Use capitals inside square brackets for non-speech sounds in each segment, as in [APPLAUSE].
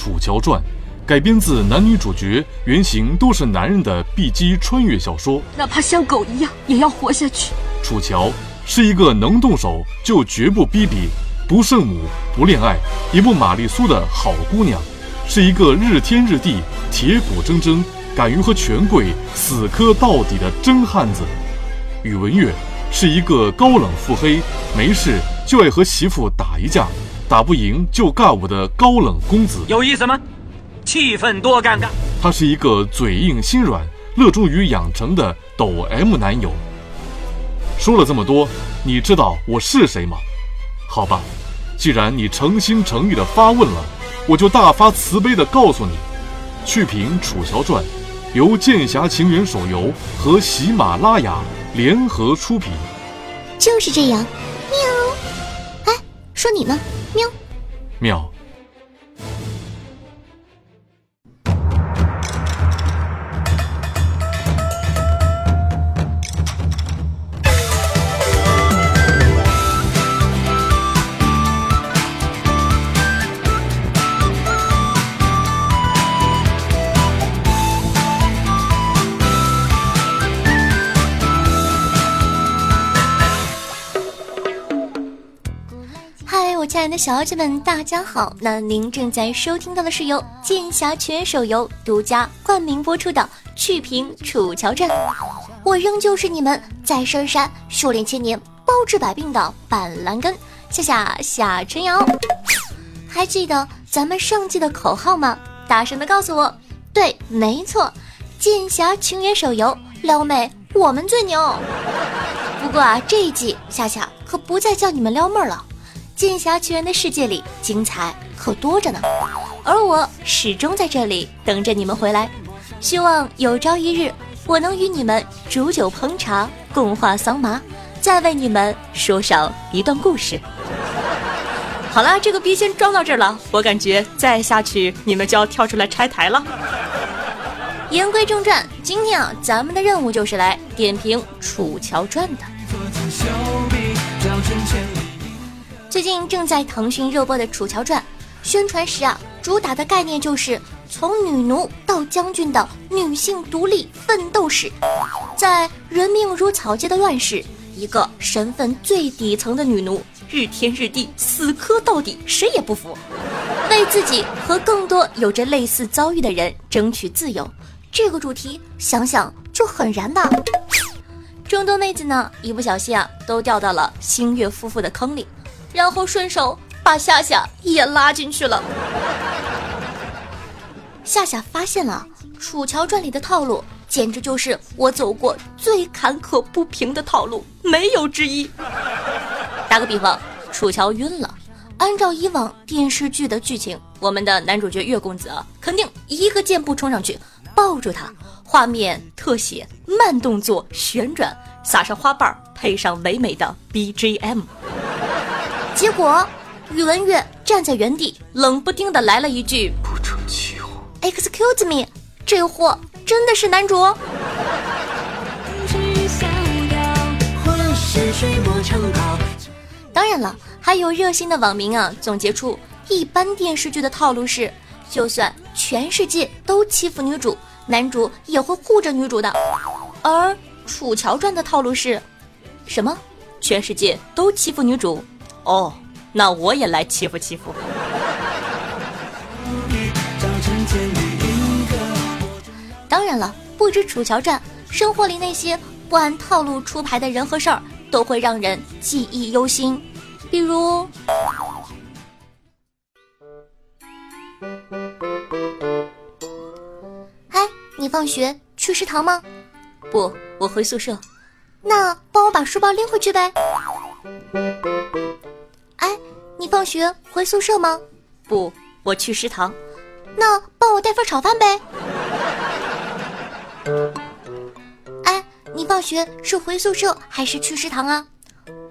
楚乔传》，改编自男女主角原型都是男人的 B 级穿越小说。哪怕像狗一样，也要活下去。楚乔是一个能动手就绝不逼逼、不圣母、不恋爱、也不玛丽苏的好姑娘，是一个日天日地、铁骨铮铮、敢于和权贵死磕到底的真汉子。宇文玥是一个高冷腹黑、没事就爱和媳妇打一架。打不赢就尬舞的高冷公子有意思吗？气氛多尴尬。他是一个嘴硬心软、乐衷于养成的抖 M 男友。说了这么多，你知道我是谁吗？好吧，既然你诚心诚意的发问了，我就大发慈悲的告诉你，《趣评楚乔传》由《剑侠情缘》手游和喜马拉雅联合出品。就是这样，说你呢？喵，喵。小姐们，大家好！那您正在收听到的是由剑侠全手游独家冠名播出的《趣评楚乔传》，我仍旧是你们在深山修炼千年、包治百病的板蓝根夏夏夏春瑶。还记得咱们上季的口号吗？大声的告诉我！对，没错，剑侠情缘手游撩妹我们最牛。不过啊，这一季夏夏可不再叫你们撩妹了。剑侠奇缘的世界里精彩可多着呢，而我始终在这里等着你们回来。希望有朝一日，我能与你们煮酒烹茶，共话桑麻，再为你们说上一段故事。[LAUGHS] 好了，这个逼先装到这儿了，我感觉再下去你们就要跳出来拆台了。言归正传，今天啊，咱们的任务就是来点评《楚乔传》的。最近正在腾讯热播的《楚乔传》，宣传时啊，主打的概念就是从女奴到将军的女性独立奋斗史。在人命如草芥的乱世，一个身份最底层的女奴，日天日地，死磕到底，谁也不服，为自己和更多有着类似遭遇的人争取自由。这个主题想想就很燃的。众多妹子呢，一不小心啊，都掉到了星月夫妇的坑里。然后顺手把夏夏也拉进去了。夏夏发现了《楚乔传》里的套路，简直就是我走过最坎坷不平的套路，没有之一。打个比方，楚乔晕了，按照以往电视剧的剧情，我们的男主角月公子啊，肯定一个箭步冲上去抱住他，画面特写，慢动作旋转，撒上花瓣，配上唯美的 BGM。结果，宇文玥站在原地，冷不丁的来了一句：“不成气候。”Excuse me，这货真的是男主？当然了，还有热心的网民啊，总结出一般电视剧的套路是，就算全世界都欺负女主，男主也会护着女主的。而《楚乔传》的套路是，什么？全世界都欺负女主？哦，那我也来欺负欺负。当然了，不止《楚乔传》，生活里那些不按套路出牌的人和事儿，都会让人记忆犹新。比如，哎，你放学去食堂吗？不，我回宿舍。那帮我把书包拎回去呗。学回宿舍吗？不，我去食堂。那帮我带份炒饭呗。哎，你放学是回宿舍还是去食堂啊？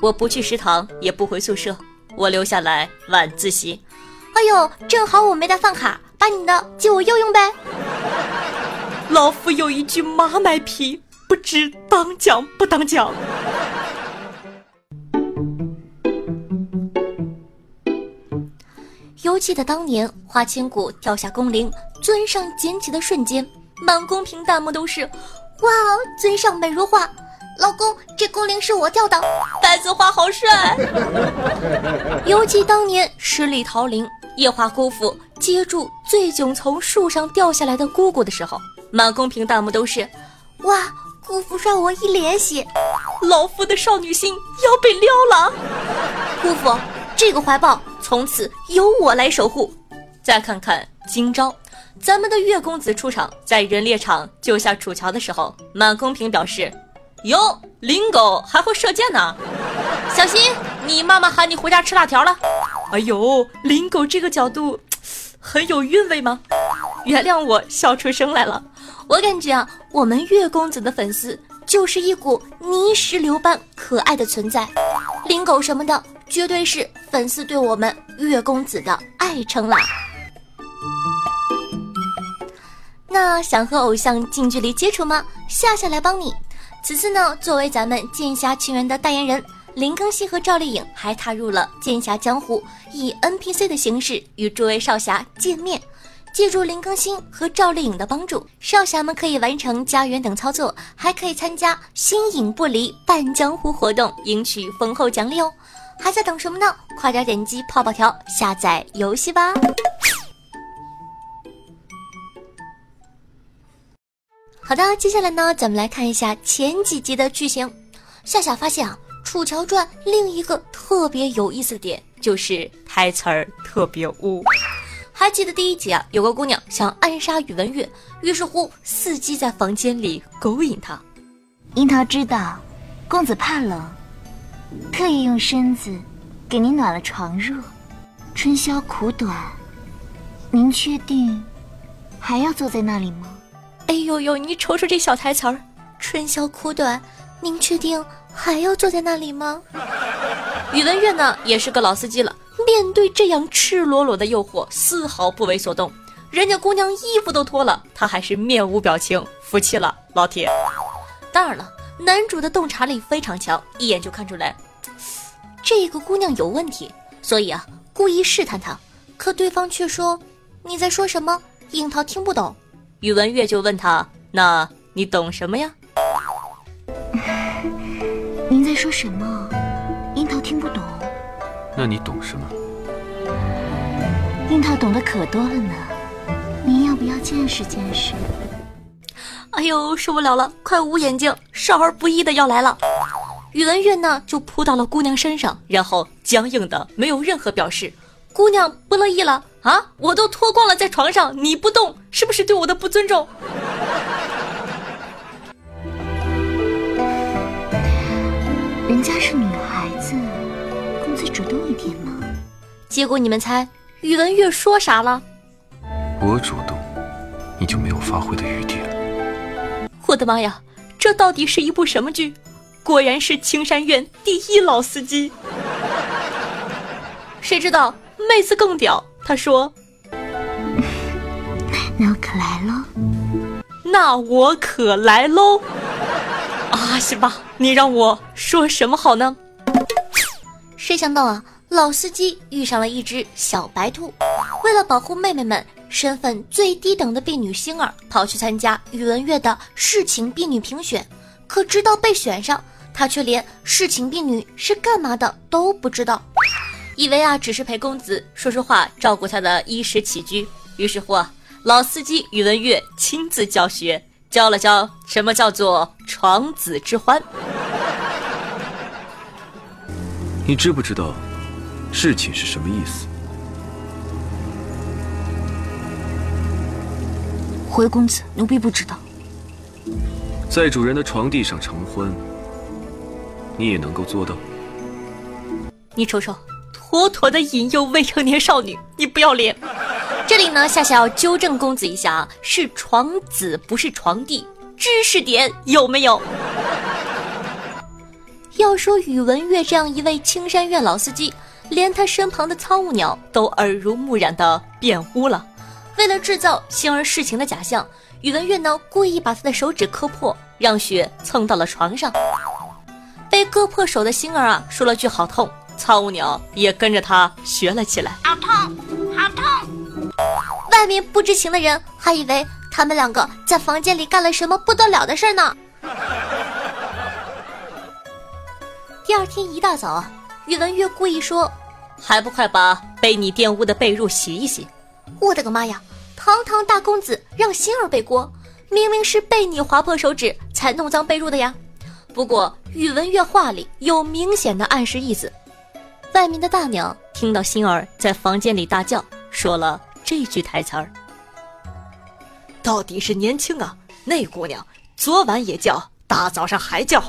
我不去食堂，也不回宿舍，我留下来晚自习。哎呦，正好我没带饭卡，把你的借我用用呗。老夫有一句马买皮，不知当讲不当讲。记得当年花千骨跳下宫铃，尊上捡起的瞬间，满宫屏弹幕都是：哇，尊上美如画。老公，这宫铃是我掉的，白子画好帅。[LAUGHS] 尤其当年十里桃林，夜华姑父接住醉酒从树上掉下来的姑姑的时候，满宫屏弹幕都是：哇，姑父帅我一脸血，老夫的少女心要被撩了。姑父，这个怀抱从此由我来守护。再看看今朝，咱们的月公子出场，在人猎场救下楚乔的时候，满公平表示。哟，林狗还会射箭呢，小心！你妈妈喊你回家吃辣条了。哎呦，林狗这个角度 [TSK] 很有韵味吗？原谅我笑出声来了。我感觉啊，我们月公子的粉丝就是一股泥石流般可爱的存在，林狗什么的绝对是粉丝对我们月公子的爱称啦。那想和偶像近距离接触吗？夏夏来帮你。此次呢，作为咱们《剑侠情缘》的代言人，林更新和赵丽颖还踏入了剑侠江湖，以 NPC 的形式与诸位少侠见面。借助林更新和赵丽颖的帮助，少侠们可以完成家园等操作，还可以参加心影不离半江湖活动，赢取丰厚奖励哦！还在等什么呢？快点点击泡泡条下载游戏吧！好的，接下来呢，咱们来看一下前几集的剧情。夏夏发现啊，《楚乔传》另一个特别有意思的点就是台词儿特别污。还记得第一集啊，有个姑娘想暗杀宇文玥，于是乎伺机在房间里勾引他。樱桃知道公子怕冷，特意用身子给您暖了床褥。春宵苦短，您确定还要坐在那里吗？哎呦呦，你瞅瞅这小台词儿，春宵苦短，您确定还要坐在那里吗？宇文玥呢，也是个老司机了，面对这样赤裸裸的诱惑，丝毫不为所动。人家姑娘衣服都脱了，他还是面无表情，服气了，老铁。当然了，男主的洞察力非常强，一眼就看出来这个姑娘有问题，所以啊，故意试探她。可对方却说：“你在说什么？樱桃听不懂。”宇文玥就问他：“那你懂什么呀？” [LAUGHS] 您在说什么？樱桃听不懂。那你懂什么？樱桃懂得可多了呢。您要不要见识见识？哎呦，受不了了！快捂眼睛，少儿不宜的要来了。宇文玥呢，就扑到了姑娘身上，然后僵硬的没有任何表示。姑娘不乐意了。啊！我都脱光了，在床上你不动，是不是对我的不尊重？[LAUGHS] 人家是女孩子，公子主动一点嘛。结果你们猜，宇文玥说啥了？我主动，你就没有发挥的余地了。我的妈呀，这到底是一部什么剧？果然是青山院第一老司机。谁知道妹子更屌？她说：[LAUGHS] “那我可来喽，那我可来喽。啊，行吧，你让我说什么好呢？谁想到啊，老司机遇上了一只小白兔，为了保护妹妹们，身份最低等的婢女星儿跑去参加宇文玥的侍寝婢女评选，可直到被选上，她却连侍寝婢女是干嘛的都不知道。”以为啊，只是陪公子说说话，照顾他的衣食起居。于是乎，啊老司机宇文玥亲自教学，教了教什么叫做床子之欢。[LAUGHS] 你知不知道侍寝是什么意思？回公子，奴婢不知道。在主人的床地上成婚，你也能够做到？你瞅瞅。妥妥的引诱未成年少女，你不要脸！这里呢，夏夏要纠正公子一下啊，是床子不是床地，知识点有没有？要说宇文玥这样一位青山院老司机，连他身旁的苍雾鸟都耳濡目染的变污了。为了制造星儿事情的假象，宇文玥呢故意把他的手指磕破，让血蹭到了床上。被割破手的星儿啊，说了句好痛。苍梧鸟也跟着他学了起来。好痛，好痛外面不知情的人还以为他们两个在房间里干了什么不得了的事儿呢。[LAUGHS] 第二天一大早啊，宇文玥故意说：“还不快把被你玷污的被褥洗一洗！”我的个妈呀！堂堂大公子让心儿背锅，明明是被你划破手指才弄脏被褥的呀。不过宇文玥话里有明显的暗示意思。外面的大娘听到心儿在房间里大叫，说了这句台词儿：“到底是年轻啊，那姑娘昨晚也叫，大早上还叫。”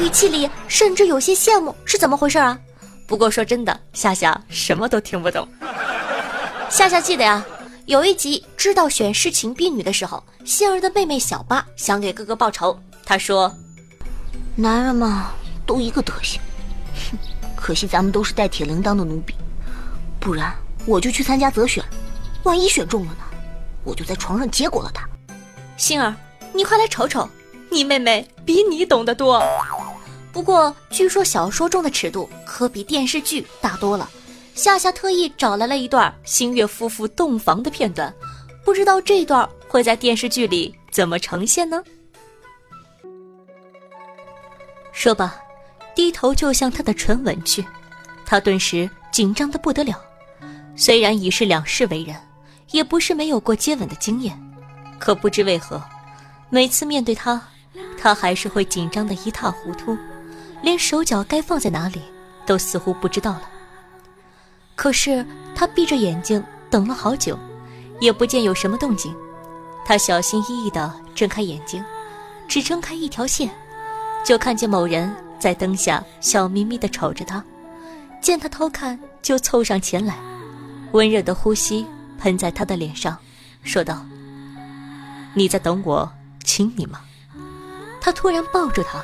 语气里甚至有些羡慕，是怎么回事啊？不过说真的，夏夏什么都听不懂。夏夏记得呀，有一集知道选侍寝婢女的时候，杏儿的妹妹小八想给哥哥报仇，她说：“男人嘛，都一个德行。哼，[LAUGHS] 可惜咱们都是带铁铃铛的奴婢，不然我就去参加择选，万一选中了呢，我就在床上结果了他。”杏儿，你快来瞅瞅，你妹妹比你懂得多。不过，据说小说中的尺度可比电视剧大多了。夏夏特意找来了一段星月夫妇洞房的片段，不知道这段会在电视剧里怎么呈现呢？说罢，低头就向他的唇吻去，他顿时紧张的不得了。虽然已是两世为人，也不是没有过接吻的经验，可不知为何，每次面对他，他还是会紧张的一塌糊涂。连手脚该放在哪里，都似乎不知道了。可是他闭着眼睛等了好久，也不见有什么动静。他小心翼翼地睁开眼睛，只睁开一条线，就看见某人在灯下笑眯眯地瞅着他。见他偷看，就凑上前来，温热的呼吸喷在他的脸上，说道：“你在等我亲你吗？”他突然抱住他。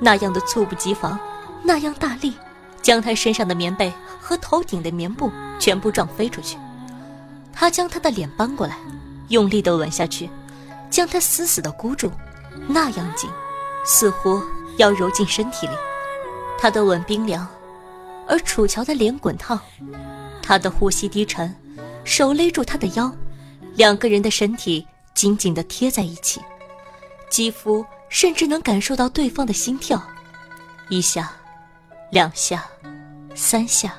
那样的猝不及防，那样大力，将他身上的棉被和头顶的棉布全部撞飞出去。他将他的脸搬过来，用力的吻下去，将他死死的箍住，那样紧，似乎要揉进身体里。他的吻冰凉，而楚乔的脸滚烫，他的呼吸低沉，手勒住他的腰，两个人的身体紧紧的贴在一起，肌肤。甚至能感受到对方的心跳，一下，两下，三下，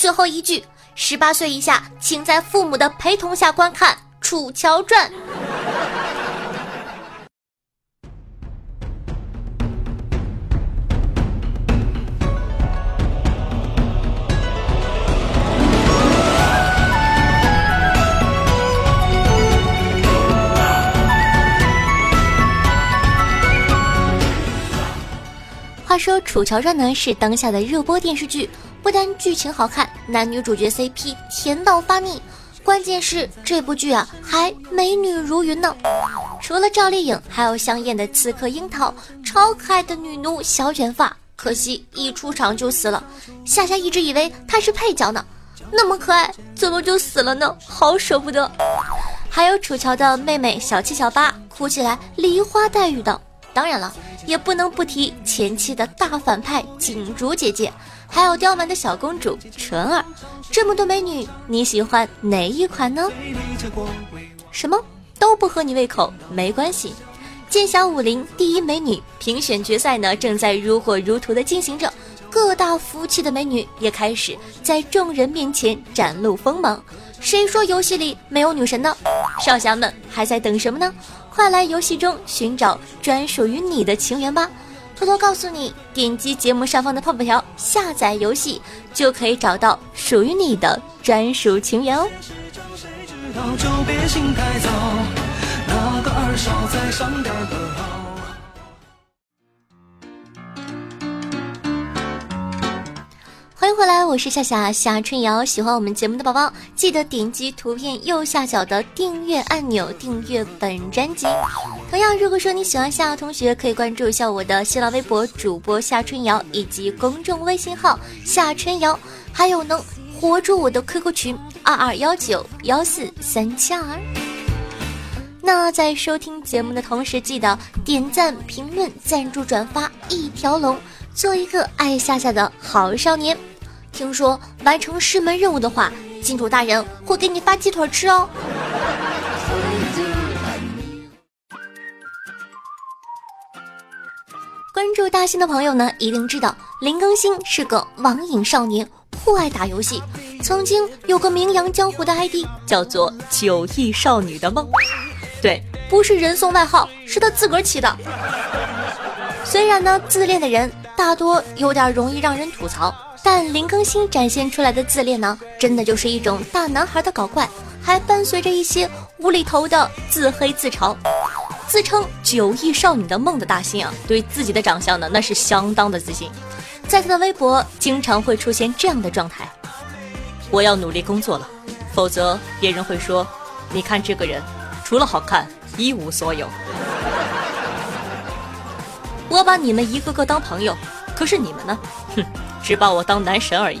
最后一句：十八岁以下，请在父母的陪同下观看《楚乔传》。说《楚乔传》呢是当下的热播电视剧，不但剧情好看，男女主角 CP 甜到发腻，关键是这部剧啊还美女如云呢。除了赵丽颖，还有香艳的刺客樱桃，超可爱的女奴小卷发，可惜一出场就死了。夏夏一直以为她是配角呢，那么可爱，怎么就死了呢？好舍不得。还有楚乔的妹妹小七、小八，哭起来梨花带雨的。当然了，也不能不提前期的大反派锦竹姐姐，还有刁蛮的小公主纯儿。这么多美女，你喜欢哪一款呢？什么都不合你胃口，没关系。剑侠武林第一美女评选决赛呢，正在如火如荼的进行着，各大服务器的美女也开始在众人面前展露锋芒。谁说游戏里没有女神呢？少侠们还在等什么呢？快来游戏中寻找专属于你的情缘吧！偷偷告诉你，点击节目上方的泡泡条下载游戏，就可以找到属于你的专属情缘哦。欢迎回来，我是夏夏夏春瑶。喜欢我们节目的宝宝，记得点击图片右下角的订阅按钮，订阅本专辑。同样，如果说你喜欢夏夏同学，可以关注一下我的新浪微博主播夏春瑶，以及公众微信号夏春瑶，还有能活住我的 QQ 群二二幺九幺四三七二。那在收听节目的同时，记得点赞、评论、赞助、转发一条龙，做一个爱夏夏的好少年。听说完成师门任务的话，金主大人会给你发鸡腿吃哦。关注大兴的朋友呢，一定知道林更新是个网瘾少年，酷爱打游戏，曾经有个名扬江湖的 ID 叫做“九亿少女的梦”。对，不是人送外号，是他自个儿起的。虽然呢，自恋的人大多有点容易让人吐槽，但林更新展现出来的自恋呢，真的就是一种大男孩的搞怪，还伴随着一些无厘头的自黑自嘲。自称九亿少女的梦的大兴啊，对自己的长相呢，那是相当的自信。在他的微博经常会出现这样的状态：我要努力工作了，否则别人会说，你看这个人，除了好看一无所有。[LAUGHS] 我把你们一个个当朋友，可是你们呢？哼，[LAUGHS] 只把我当男神而已。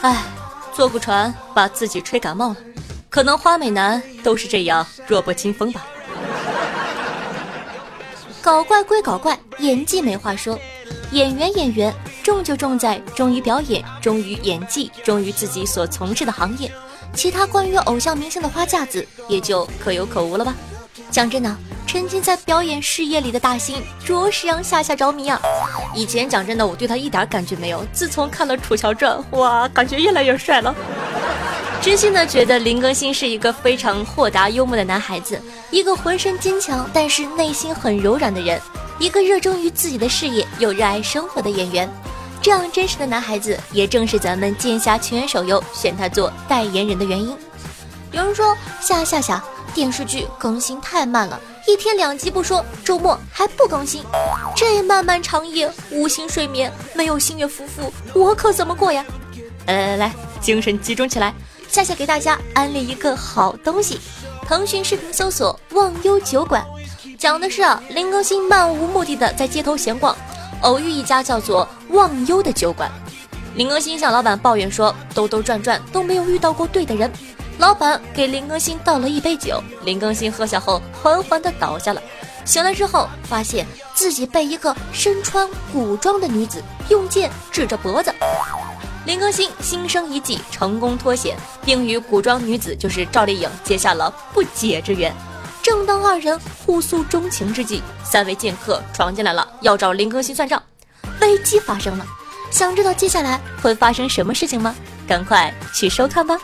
唉，坐过船把自己吹感冒了，可能花美男都是这样弱不禁风吧。[LAUGHS] 搞怪归搞怪，演技没话说。演员演员，重就重在忠于表演，忠于演技，忠于自己所从事的行业。其他关于偶像明星的花架子，也就可有可无了吧。讲真的，沉浸在表演事业里的大兴，着实让夏夏着迷啊。以前讲真的，我对他一点感觉没有。自从看了《楚乔传》，哇，感觉越来越帅了。真心的觉得林更新是一个非常豁达幽默的男孩子，一个浑身坚强但是内心很柔软的人，一个热衷于自己的事业又热爱生活的演员。这样真实的男孩子，也正是咱们剑侠情缘手游选他做代言人的原因。有人说夏夏夏电视剧更新太慢了，一天两集不说，周末还不更新，这漫漫长夜无心睡眠，没有星月夫妇，我可怎么过呀？来来来来，精神集中起来。夏夏给大家安利一个好东西，腾讯视频搜索“忘忧酒馆”，讲的是啊林更新漫无目的的在街头闲逛，偶遇一家叫做“忘忧”的酒馆。林更新向老板抱怨说，兜兜转转都没有遇到过对的人。老板给林更新倒了一杯酒，林更新喝下后缓缓的倒下了。醒来之后，发现自己被一个身穿古装的女子用剑指着脖子。林更新心生一计，成功脱险，并与古装女子就是赵丽颖结下了不解之缘。正当二人互诉衷情之际，三位剑客闯进来了，要找林更新算账。危机发生了，想知道接下来会发生什么事情吗？赶快去收看吧！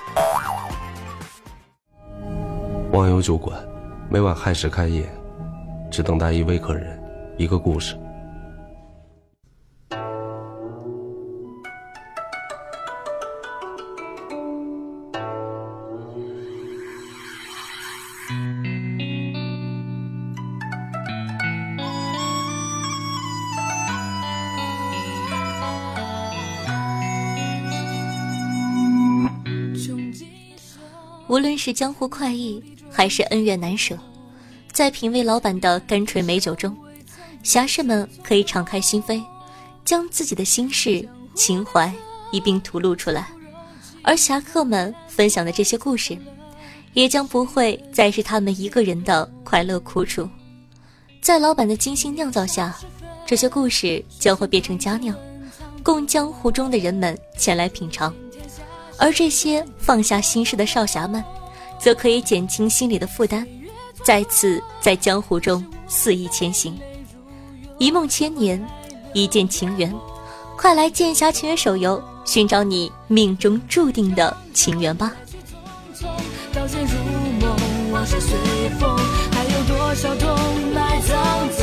忘忧酒馆，每晚亥时开业，只等待一位客人，一个故事。无论是江湖快意，还是恩怨难舍，在品味老板的甘醇美酒中，侠士们可以敞开心扉，将自己的心事、情怀一并吐露出来。而侠客们分享的这些故事，也将不会再是他们一个人的快乐苦楚。在老板的精心酿造下，这些故事将会变成佳酿，供江湖中的人们前来品尝。而这些放下心事的少侠们，则可以减轻心里的负担，再次在江湖中肆意前行。一梦千年，一见情缘，快来剑侠情缘手游寻找你命中注定的情缘吧！如梦，往事随风还有多少痛埋藏在？